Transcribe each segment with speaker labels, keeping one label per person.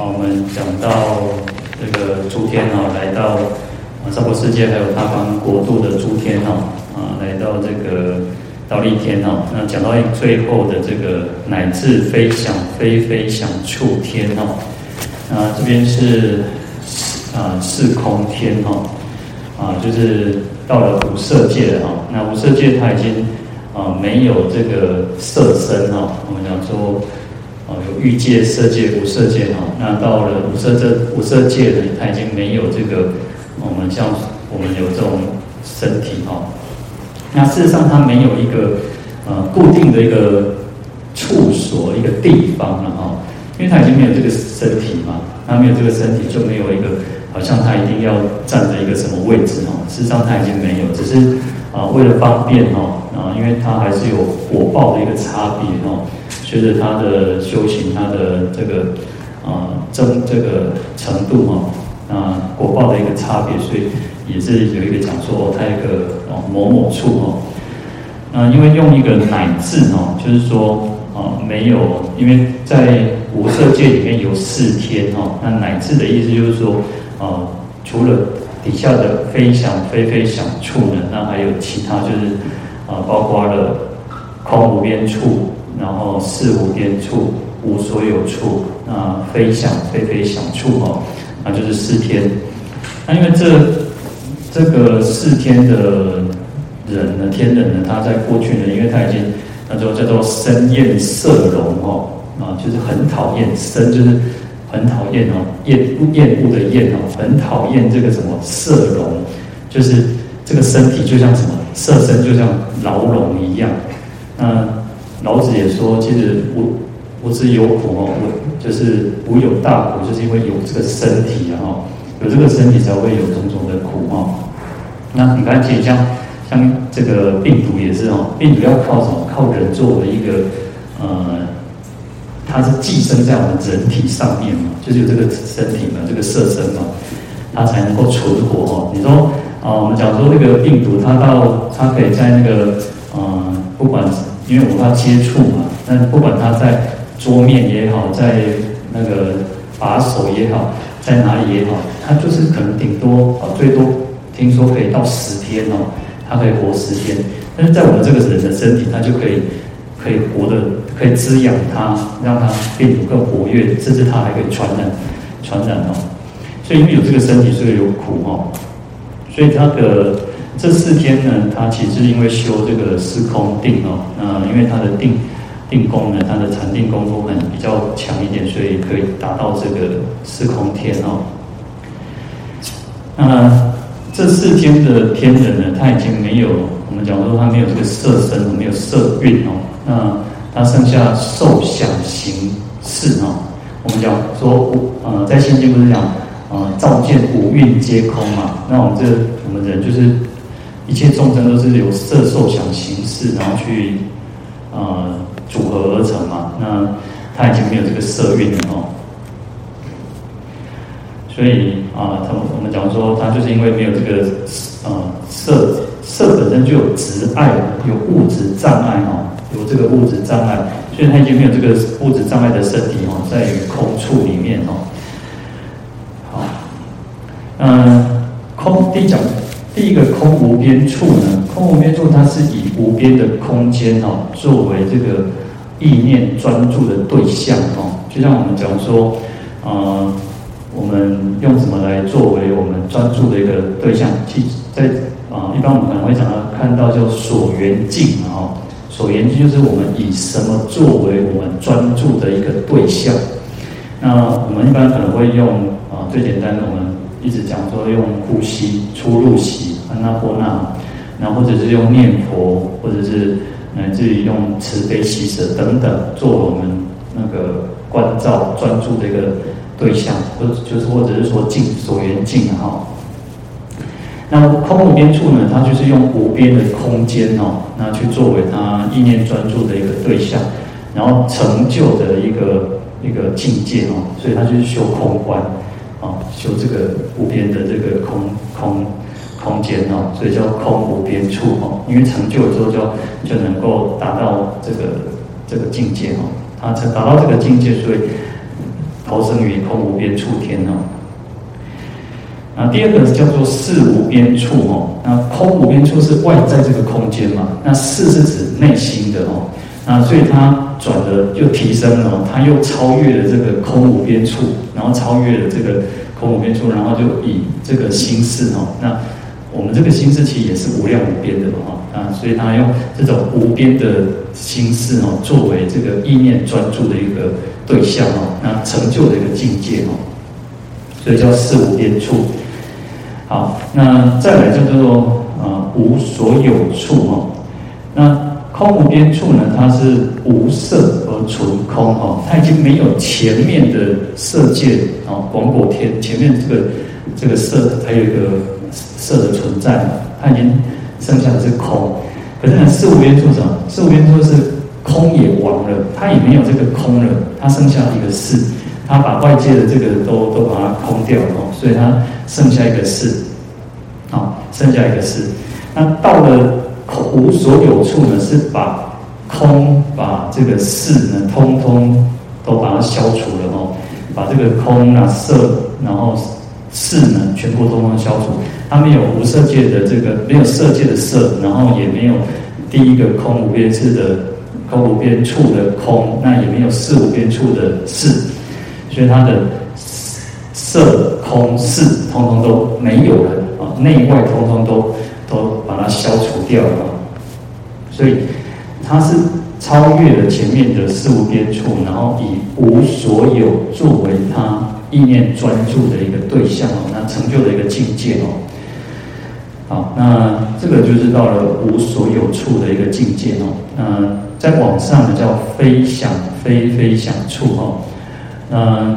Speaker 1: 啊，我们讲到这个诸天哦，来到啊娑婆世界，还有他方国度的诸天哦，啊，来到这个忉利天哦。那讲到最后的这个乃至非想非非想处天哦，啊，这边是啊四空天哦，啊，就是到了无色界了哈。那无色界它已经啊没有这个色身哈，我们讲说。有欲界、色界、无色界哈，那到了无色这无色界呢，它已经没有这个我们像我们有这种身体哈。那事实上它没有一个呃固定的一个处所、一个地方了哈，因为它已经没有这个身体嘛，它没有这个身体就没有一个好像它一定要站在一个什么位置哈。事实上它已经没有，只是啊为了方便哈啊，因为它还是有果报的一个差别哈。就是他的修行，他的这个啊增这个程度哈，啊果报的一个差别，所以也是有一个讲说，他一个哦某某处哦，那因为用一个乃至哦，就是说啊没有，因为在无色界里面有四天哈，那乃至的意思就是说啊，除了底下的非想非非想处呢，那还有其他就是啊包括了空无边处。然后四无边处，无所有处，啊，非想非非想处哦，那就是四天。那因为这这个四天的人呢，天人呢，他在过去呢，因为他已经那就叫做生厌色容哦，啊，就是很讨厌生，就是很讨厌哦，厌厌恶的厌哦，很讨厌这个什么色容，就是这个身体就像什么色身，就像牢笼一样，那。老子也说，其实无无之有苦哦，无就是无有大苦，就是因为有这个身体啊，有这个身体才会有种种的苦哈。那你看，像像这个病毒也是哦，病毒要靠什么？靠人作为一个呃，它是寄生在我们人体上面嘛，就是有这个身体嘛，这个色身嘛，它才能够存活哦。你说啊，我们讲说那个病毒，它到它可以在那个呃，不管。因为我怕接触嘛，那不管他在桌面也好，在那个把手也好，在哪里也好，他就是可能顶多啊，最多听说可以到十天哦，他可以活十天。但是在我们这个人的身体，他就可以可以活的，可以滋养他，让他病毒更活跃，甚至他还可以传染传染哦。所以因为有这个身体，所以有苦哦。所以他的。这四天呢，他其实因为修这个四空定哦，那因为他的定定功呢，他的禅定功夫很比较强一点，所以可以达到这个四空天哦。那这四天的天人呢，他已经没有我们讲说他没有这个色身，没有色蕴哦，那他剩下受想行识哦。我们讲说呃，在心经不是讲呃，照见五蕴皆空嘛？那我们这我们人就是。一切众生都是由色受想行识，然后去呃组合而成嘛。那他已经没有这个色蕴了哦。所以啊，他们我们讲说，他就是因为没有这个呃色色本身就有执爱，有物质障碍哦，有这个物质障碍，所以他已经没有这个物质障碍的身体哦，在于空处里面哦。好，嗯，空第一讲。第一个空无边处呢，空无边处，它是以无边的空间哦，作为这个意念专注的对象哦。就像我们讲说，呃，我们用什么来作为我们专注的一个对象？其在啊、一般我们可能会讲到看到叫所缘境哦，所缘境就是我们以什么作为我们专注的一个对象。那我们一般可能会用啊、最简单的我们。一直讲说用呼吸、出入息、安那波那，然后或者是用念佛，或者是乃至于用慈悲喜舍等等，做我们那个观照专注的一个对象，或者就是或者是说静所缘境哈。那空无边处呢，它就是用无边的空间哦，那去作为它意念专注的一个对象，然后成就的一个一个境界哦，所以它就是修空观。啊，修这个无边的这个空空空间哦，所以叫空无边处哦。因为成就了之后，就就能够达到这个这个境界哦。他成达到这个境界，所以投生于空无边处天哦。那第二个叫做四无边处哦，那空无边处是外在这个空间嘛，那四是指内心的哦，那所以它转的又提升了，它又超越了这个空无边处，然后超越了这个空无边处，然后就以这个心识哦，那我们这个心识其实也是无量无边的嘛，啊，所以他用这种无边的心识哦，作为这个意念专注的一个对象哦，那成就的一个境界哦，所以叫识无边处。好，那再来就叫做啊无所有处哦。那空无边处呢，它是无色而纯空哦，它已经没有前面的色界哦，广果天前面这个这个色还有一个色的存在，它已经剩下的是空。可是呢，四无边处什么？四无边处是空也亡了，它也没有这个空了，它剩下一个识。他把外界的这个都都把它空掉了，所以它剩下一个识，啊，剩下一个识。那到了空无所有处呢，是把空把这个识呢，通通都把它消除了哦，把这个空啊色，然后识呢，全部通通消除。它没有无色界的这个，没有色界的色，然后也没有第一个空无边次的空无边处的空，那也没有四无边处的四。所以它的色空四通通都没有了啊，内外通通都都把它消除掉了，所以它是超越了前面的四无边处，然后以无所有作为它意念专注的一个对象哦，那成就的一个境界哦。好，那这个就是到了无所有处的一个境界哦。那再往上呢，叫非想非非想处哦。嗯，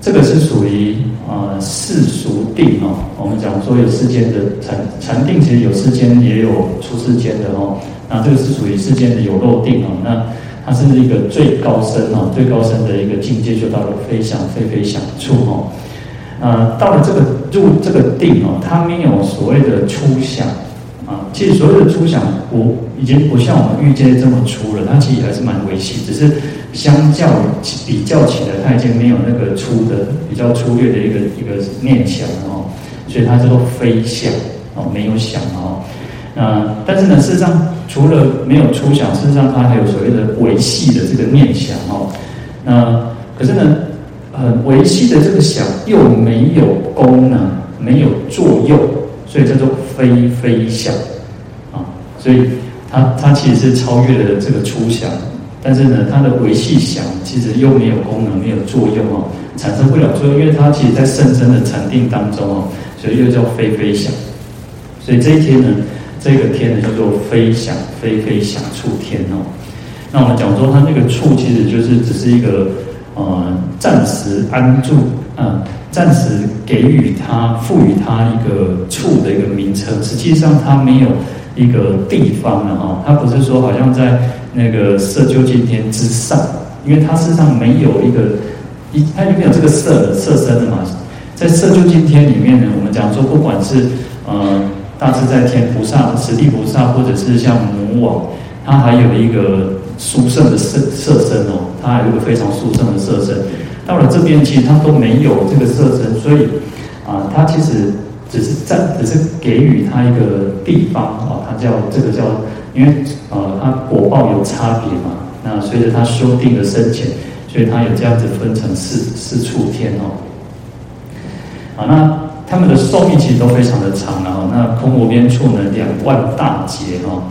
Speaker 1: 这个是属于啊世俗定哦。我们讲说有世间的禅禅定，其实有世间也有出世间的哦。那这个是属于世间的有漏定哦。那它是一个最高深哦，最高深的一个境界，就到了非想非非想处哦。啊，到了这个入这个定哦，它没有所谓的初想。啊，其实所有的初想不已经不像我们遇见这么粗了，它其实还是蛮微细，只是相较比较起来，它已经没有那个粗的比较粗略的一个一个念想哦，所以它叫做非想哦，没有想哦。那但是呢，事实上除了没有初想，事实上它还有所谓的维系的这个念想哦。那可是呢，呃，维系的这个想又没有功能，没有作用。所以叫做非非想啊，所以它它其实是超越了这个初想，但是呢，它的维系想其实又没有功能，没有作用哦，产生不了作用，因为它其实在甚深的禅定当中哦，所以又叫非非想。所以这一天呢，这个天呢叫做非想非非想处天哦。那我们讲说它那个处其实就是只是一个呃暂时安住啊。暂时给予他赋予他一个处的一个名称，实际上它没有一个地方了哈，它不是说好像在那个色究竟天之上，因为它事实上没有一个一，它里面有这个色色身的嘛，在色究竟天里面呢，我们讲说不管是呃大自在天菩萨、十地菩萨，或者是像母王，他还有一个殊胜的色色身哦，他还有一个非常殊胜的色身。到了这边，其实他都没有这个色身，所以啊，他其实只是在，只是给予他一个地方啊，他叫这个叫，因为呃，他果报有差别嘛，那随着他修定的深浅，所以他有这样子分成四四处天哦。啊，那他们的寿命其实都非常的长了哦。那空无边处呢，两万大劫哦。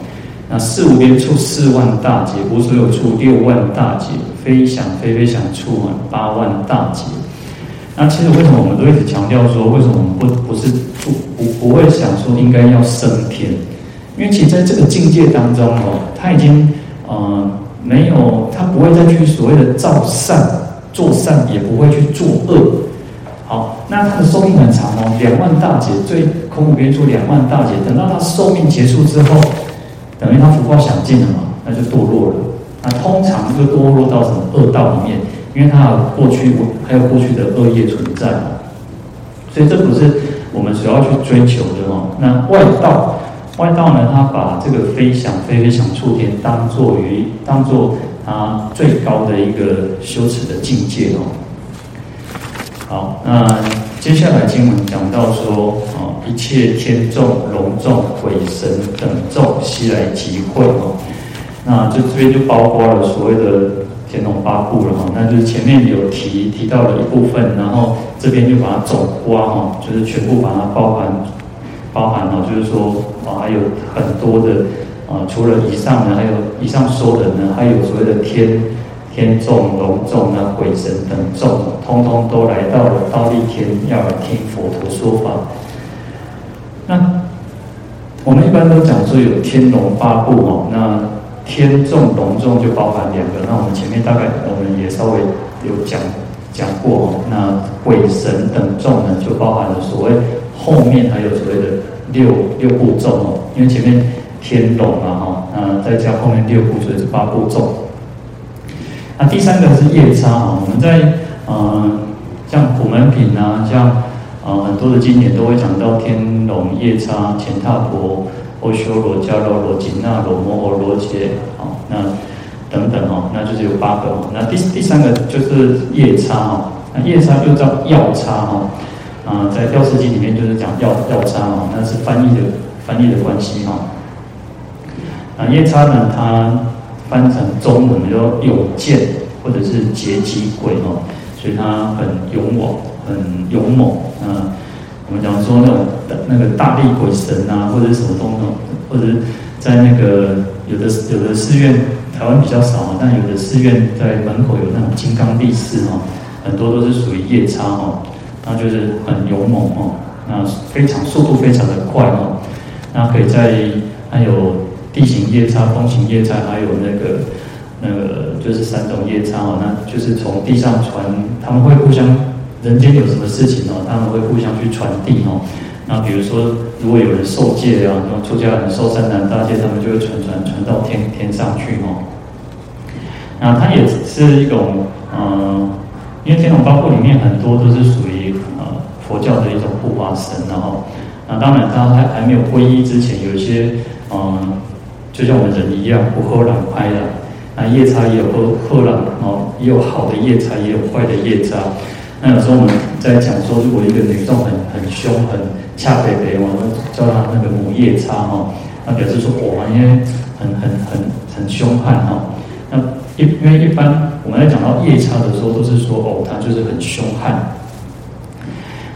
Speaker 1: 那四无边处四万大劫，无所有处六万大劫，非想非非想处啊八万大劫。那其实为什么我们都一直强调说，为什么我们不不是不不不会想说应该要升天？因为其实在这个境界当中哦，他已经呃没有，他不会再去所谓的造善做善，也不会去做恶。那他的寿命很长哦，两万大劫，最空无边处两万大劫，等到他寿命结束之后。等于他福报享尽了嘛，那就堕落了。那通常就堕落到什么恶道里面，因为他有过去还有过去的恶业存在嘛。所以这不是我们所要去追求的哦。那外道，外道呢，他把这个非想非非想处天当作于当做他最高的一个修持的境界哦。好，那接下来经文讲到说，啊，一切天众、龙众、鬼神等众悉来集会哦。那这这边就包括了所谓的天龙八部了哈。那就是前面有提提到了一部分，然后这边就把它总括哈，就是全部把它包含包含了，就是说啊，还有很多的啊，除了以上呢，还有以上说的呢，还有所谓的天。天众、龙众啊，鬼神等众，通通都来到了忉利天，要来听佛陀说法。那我们一般都讲说有天龙八部哦，那天众、龙众就包含两个。那我们前面大概我们也稍微有讲讲过哦。那鬼神等众呢，就包含了所谓后面还有所谓的六六部众哦，因为前面天龙啊哈，那再加后面六部，所以是八部众。那第三个是夜叉啊，我们在呃像普门品啊，像呃很多的经典都会讲到天龙夜叉、乾闥婆、欧修罗、迦罗罗、紧那罗、摩诃罗伽啊，那等等哦，那就是有八个。那第第三个就是夜叉哈，那夜叉就叫药叉哈，啊，在《药师经》里面就是讲药药叉哈，那是翻译的翻译的关系哈。啊，夜叉呢，它。翻成中文叫勇健，或者是劫机鬼哦，所以他很勇猛，很勇猛。啊，我们讲说那种那个大力鬼神啊，或者是什么东东，或者是在那个有的有的寺院，台湾比较少，但有的寺院在门口有那种金刚力士哦，很多都是属于夜叉哦，那就是很勇猛哦，那非常速度非常的快哦，那可以在还有。地形夜叉、风行夜叉，还有那个那个就是三种夜叉哦，那就是从地上传，他们会互相，人间有什么事情哦，他们会互相去传递哦。那比如说，如果有人受戒啊，那出家人受三难大戒，他们就会传传传到天天上去哦。那它也是一种嗯、因为天龙八部里面很多都是属于呃佛教的一种护法神，然后那当然他还还没有皈依之前，有一些嗯。就像我们人一样，不喝冷拍的，那夜叉也有喝喝冷哦，也有好的夜叉，也有坏的夜叉。那有时候我们在讲说，如果一个女众很很凶、很恰北北，我们叫她那个母夜叉哈，那表示说哇，因为很很很很凶悍哈。那因因为一般我们在讲到夜叉的时候，都是说哦，他就是很凶悍。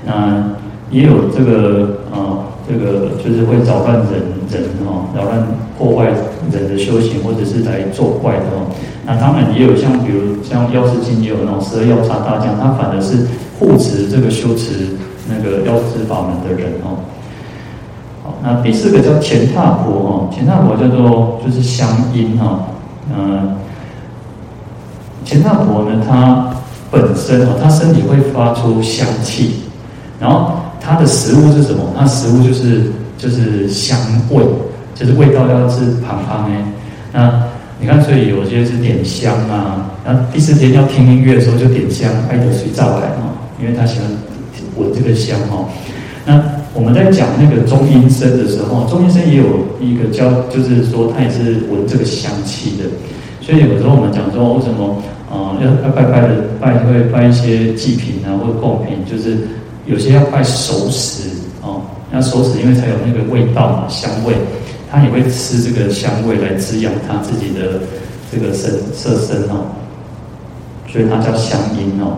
Speaker 1: 那也有这个啊。这个就是会扰乱人人哦，扰乱破坏人的修行，或者是来作怪的哦。那当然也有像比如像药师经也有那种十二药叉大将，他反而是护持这个修持那个药师法门的人哦。好，那第四个叫乾闥婆哦，乾闥婆叫做就是香音哈，嗯，乾闥婆呢，它本身哦，它身体会发出香气，然后。它的食物是什么？它食物就是就是香味，就是味道要是胖胖哎。那你看，所以有些是点香啊。那第四天要听音乐的时候就点香，爱得水照来哈，因为他喜欢闻这个香哈。那我们在讲那个中阴身的时候，中阴身也有一个叫，就是说他也是闻这个香气的。所以有时候我们讲说为什么啊要要拜拜的拜会拜一些祭品啊或者贡品，就是。有些要拜熟食，那手指因为才有那个味道嘛，香味，他也会吃这个香味来滋养他自己的这个身色身哦，所以它叫香音哦。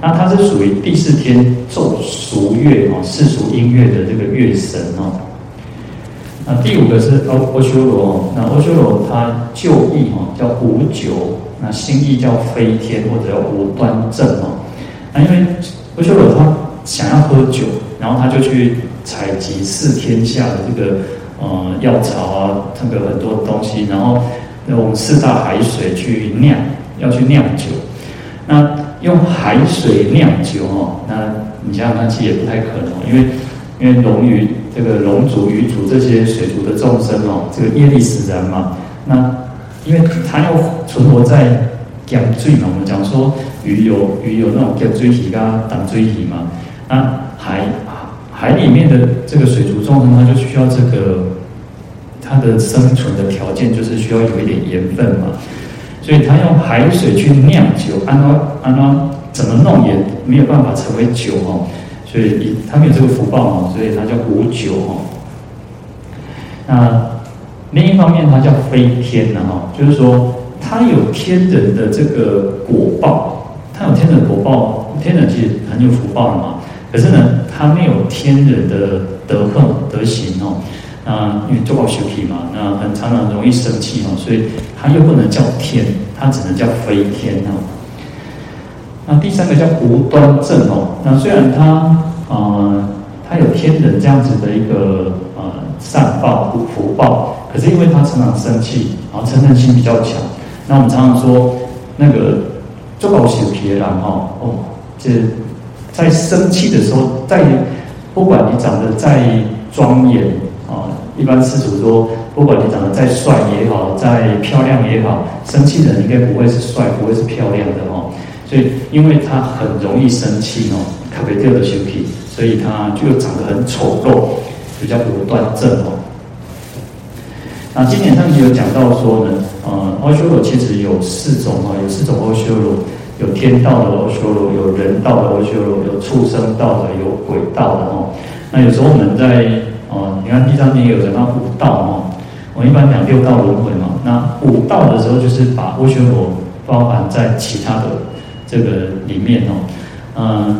Speaker 1: 那它是属于第四天奏俗乐哦，世俗音乐的这个乐神哦。那第五个是阿阿修罗，那阿修罗他旧译哦叫无酒，那新意叫飞天或者叫无端正哦。那因为阿修罗他。想要喝酒，然后他就去采集四天下的这个呃药草啊，这个很多东西，然后用四大海水去酿，要去酿酒。那用海水酿酒哦，那你想想看，其实也不太可能，因为因为龙鱼这个龙族、鱼族这些水族的众生哦，这个业力使然嘛。那因为它要存活在咸水嘛，我们讲说鱼有鱼有那种咸水体啊、淡水体嘛。那海海里面的这个水族众生，它就需要这个它的生存的条件，就是需要有一点盐分嘛。所以它用海水去酿酒，按照按照怎么弄也没有办法成为酒哦，所以它没有这个福报哦，所以它叫无酒哦。那另一方面，它叫飞天的哈，就是说它有天人的这个果报，它有天人果报，天人其实很有福报了嘛。可是呢，他没有天人的德行德行哦。那因为做好修皮嘛，那很常常容易生气哦，所以他又不能叫天，他只能叫飞天哦。那第三个叫无端正哦。那虽然他啊、他有天人这样子的一个呃善报福报，可是因为他常常生气，然后嗔恨心比较强。那我们常常说那个做好修皮的人哈哦，这在生气的时候，在不管你长得再庄严啊。一般世俗说，不管你长得再帅也好，再漂亮也好，生气的人应该不会是帅，不会是漂亮的哦。所以，因为他很容易生气哦，特别掉的修皮，所以他就长得很丑陋，比较不端正哦。那经典上也有讲到说呢，呃，阿修罗其实有四种啊，有四种阿修罗，有天道的阿修罗，有人道的阿修罗，有畜生道的，有鬼道的哦。那有时候我们在哦，你看地藏经有讲到五道哦，我一般讲六道轮回嘛。那五道的时候，就是把阿修罗包含在其他的这个里面哦。嗯，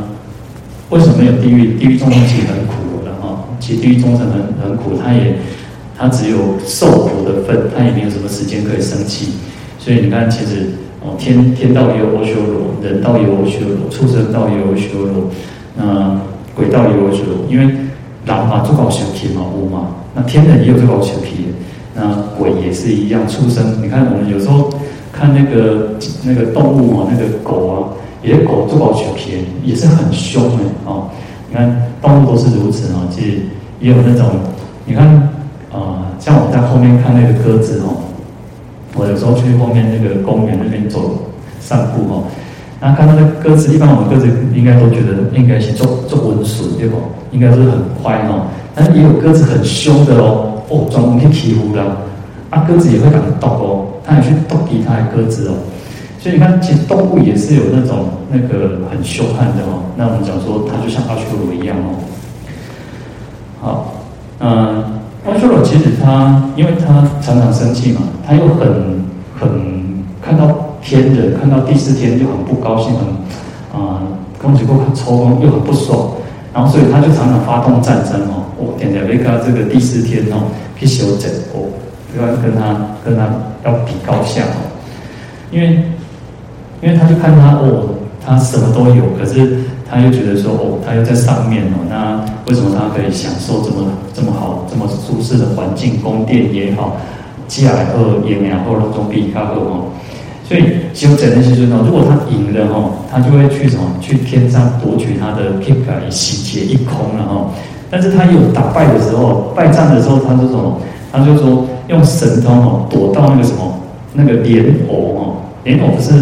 Speaker 1: 为什么有地狱？地狱众生其实很苦的哈。其实地狱众生很很苦，他也他只有受苦的份，他也没有什么时间可以生气。所以你看，其实哦，天天道也有阿修罗，人道也有阿修罗，畜生道也有阿修罗，那鬼道也有阿修罗，因为。狼嘛，做搞小皮嘛，乌嘛，那天人也有做搞小皮，那鬼也是一样，畜生。你看我们有时候看那个那个动物啊，那个狗啊，也狗做搞小皮，也是很凶的哦。你看动物都是如此啊，其实也有那种，你看啊、像我在后面看那个鸽子哦，我有时候去后面那个公园那边走散步哦。那看到那鸽子，一般我们鸽子应该都觉得应该是做做温顺，对不？应该是很乖哦。但是也有鸽子很凶的哦，哦，专门去欺负啦。啊，鸽子也会敢斗哦，它也去斗其他的鸽子哦。所以你看，其实动物也是有那种那个很凶悍的哦。那我们讲说，它就像阿修罗一样哦。好，其实他，因为他常常生气嘛，他又很很看到。天人看到第四天就很不高兴，很啊，恭喜过抽风又很不爽，然后所以他就常常发动战争哦，我点点为他这个第四天哦去修整哦，不要跟他跟他要比高下哦，因为因为他就看他哦，他什么都有，可是他又觉得说哦，他又在上面哦，那为什么他可以享受这么这么好这么舒适的环境，宫殿也好，家也好，也好，都总比他好哦。所以修整那些尊哦，如果他赢了哈，他就会去什么？去天上夺取他的 kika，洗劫一空了哈。但是他有打败的时候，败战的时候，他就说，他就说用神通哦，躲到那个什么那个莲藕哦，莲藕不是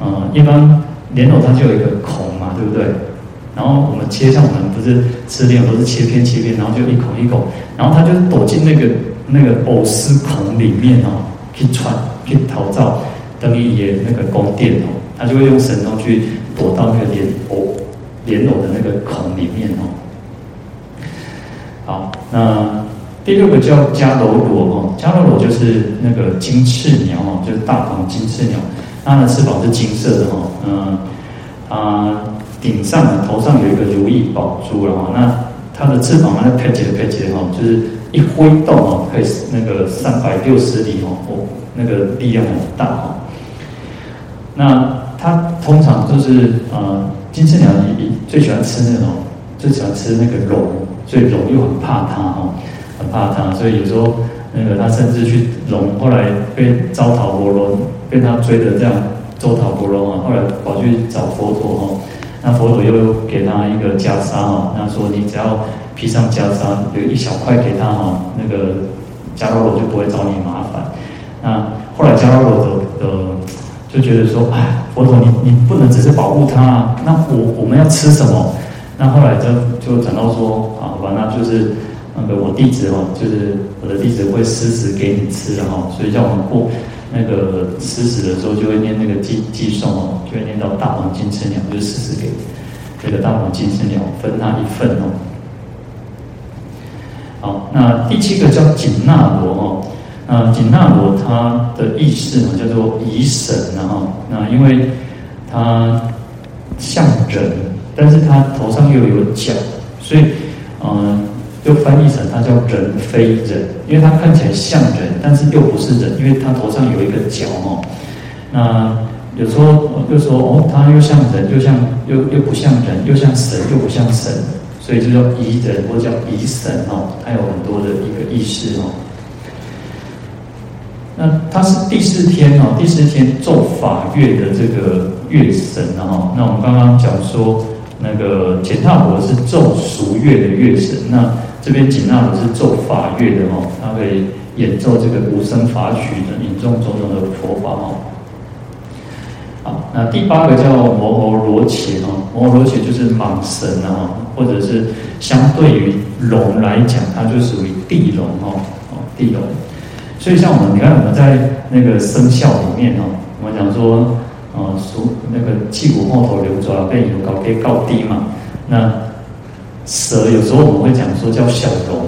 Speaker 1: 呃，一般莲藕它就有一个，对不对？然后我们切像我们不是吃莲藕都是切片切片，然后就一口一口，然后他就躲进那个那个藕丝孔里面哦，去穿去逃走。等于也那个宫殿哦，他就会用神通去躲到那个莲藕莲藕的那个孔里面哦。好，那第六个叫迦楼罗哦，迦楼罗就是那个金翅鸟哦，就是大鹏金翅鸟，它的翅膀是金色的哦，嗯，啊，顶上头上有一个如意宝珠了哈，那它的翅膀那拍节拍节哈，就是一挥动哦，可以那个三百六十里哦，哦，那个力量很大哦。那它通常就是呃，金翅鸟最喜欢吃那种，最喜欢吃那个龙，所以龙又很怕它哦，很怕它，所以有时候那个它甚至去龙后来被招讨婆罗，被他追的这样周讨婆罗啊，后来跑去找佛陀哦，那佛陀又给他一个袈裟哦，那说你只要披上袈裟，留一小块给他哈，那个迦楼罗就不会找你麻烦。那后来迦楼罗的的。就觉得说，哎，佛陀你，你不能只是保护他，那我我们要吃什么？那后来就就讲到说，啊，好吧，那就是那个我弟子哦，就是我的弟子会施食给你吃的哈，所以叫我们过那个施食的时候，就会念那个偈偈颂哦，就会念到大王金翅鸟，就是施食给这个大王金翅鸟分他一份哦。好，那第七个叫紧那罗哦，那紧那罗它的意思呢叫做以神然后，那因为它像人，但是它头上又有角，所以嗯。就翻译成它叫人非人，因为它看起来像人，但是又不是人，因为它头上有一个角哦。那有时候又说哦，它又像人，又像又又不像人，又像神，又不像神，所以就叫疑人或者叫疑神哦。它有很多的一个意思哦。那它是第四天哦，第四天奏法乐的这个乐神哦。那我们刚刚讲说，那个乾闥婆是奏俗乐的乐神，那。这边紧那罗是奏法乐的哦，他可以演奏这个无声法曲的，引众种种的佛法哦。好，那第八个叫摩睺罗伽哦，摩睺罗伽就是蟒神啊，或者是相对于龙来讲，它就属于地龙哦，哦地龙。所以像我们，你看我们在那个生肖里面哦，我们讲说，呃，属那个气骨后头流转，被有高低高低嘛，那。蛇有时候我们会讲说叫小龙，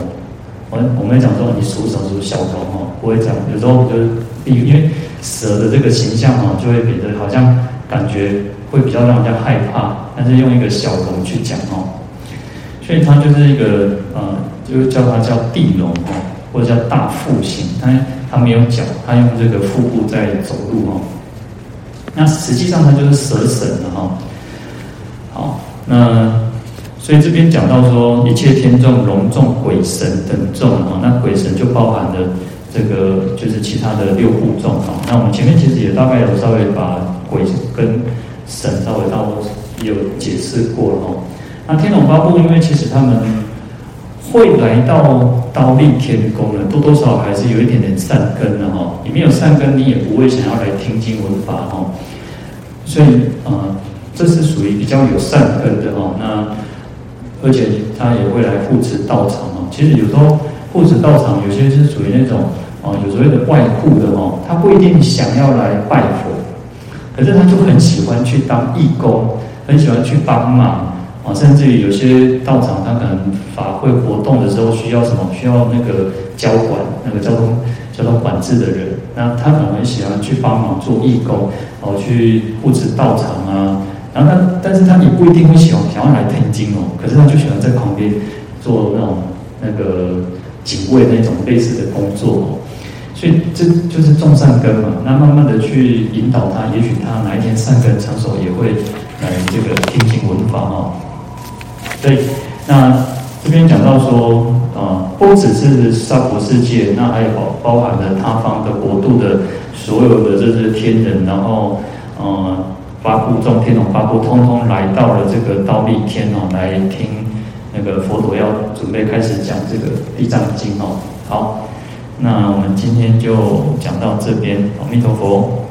Speaker 1: 我我们会讲说你属什么属小龙哦，不会讲。有时候我们就是因为蛇的这个形象哦，就会变得好像感觉会比较让人家害怕，但是用一个小龙去讲哦，所以它就是一个呃，就叫它叫地龙哦，或者叫大腹型，它它没有脚，它用这个腹部在走路哦。那实际上它就是蛇神了哈。好，那。所以这边讲到说，一切天众、龙众、鬼神等众啊，那鬼神就包含了这个，就是其他的六部众啊。那我们前面其实也大概有稍微把鬼跟神稍微到有解释过了哦。那天龙八部，因为其实他们会来到刀立天宫呢，多多少少还是有一点点善根的哈。你没有善根，你也不会想要来听经闻法哈。所以啊，这是属于比较有善根的哈。那而且他也会来护持道场哦。其实有时候护持道场，有些是属于那种哦，有所谓的外护的哦。他不一定想要来拜佛，可是他就很喜欢去当义工，很喜欢去帮忙啊。甚至于有些道场，他可能法会活动的时候需要什么，需要那个交管那个交通交通管制的人，那他可能很喜欢去帮忙做义工，哦，去护持道场啊。然后他，但是他也不一定会喜欢想要来听经哦，可是他就喜欢在旁边做那种那个警卫那种类似的工作哦，所以这就是种善根嘛。那慢慢的去引导他，也许他哪一天善根成熟，也会来这个听经闻法哦。对那这边讲到说啊，不只是娑婆世界，那还有包包含了他方的国度的所有的这些天人，然后呃。八部众天龙八部通通来到了这个道立天哦，来听那个佛陀要准备开始讲这个地藏经哦。好，那我们今天就讲到这边，阿弥陀佛。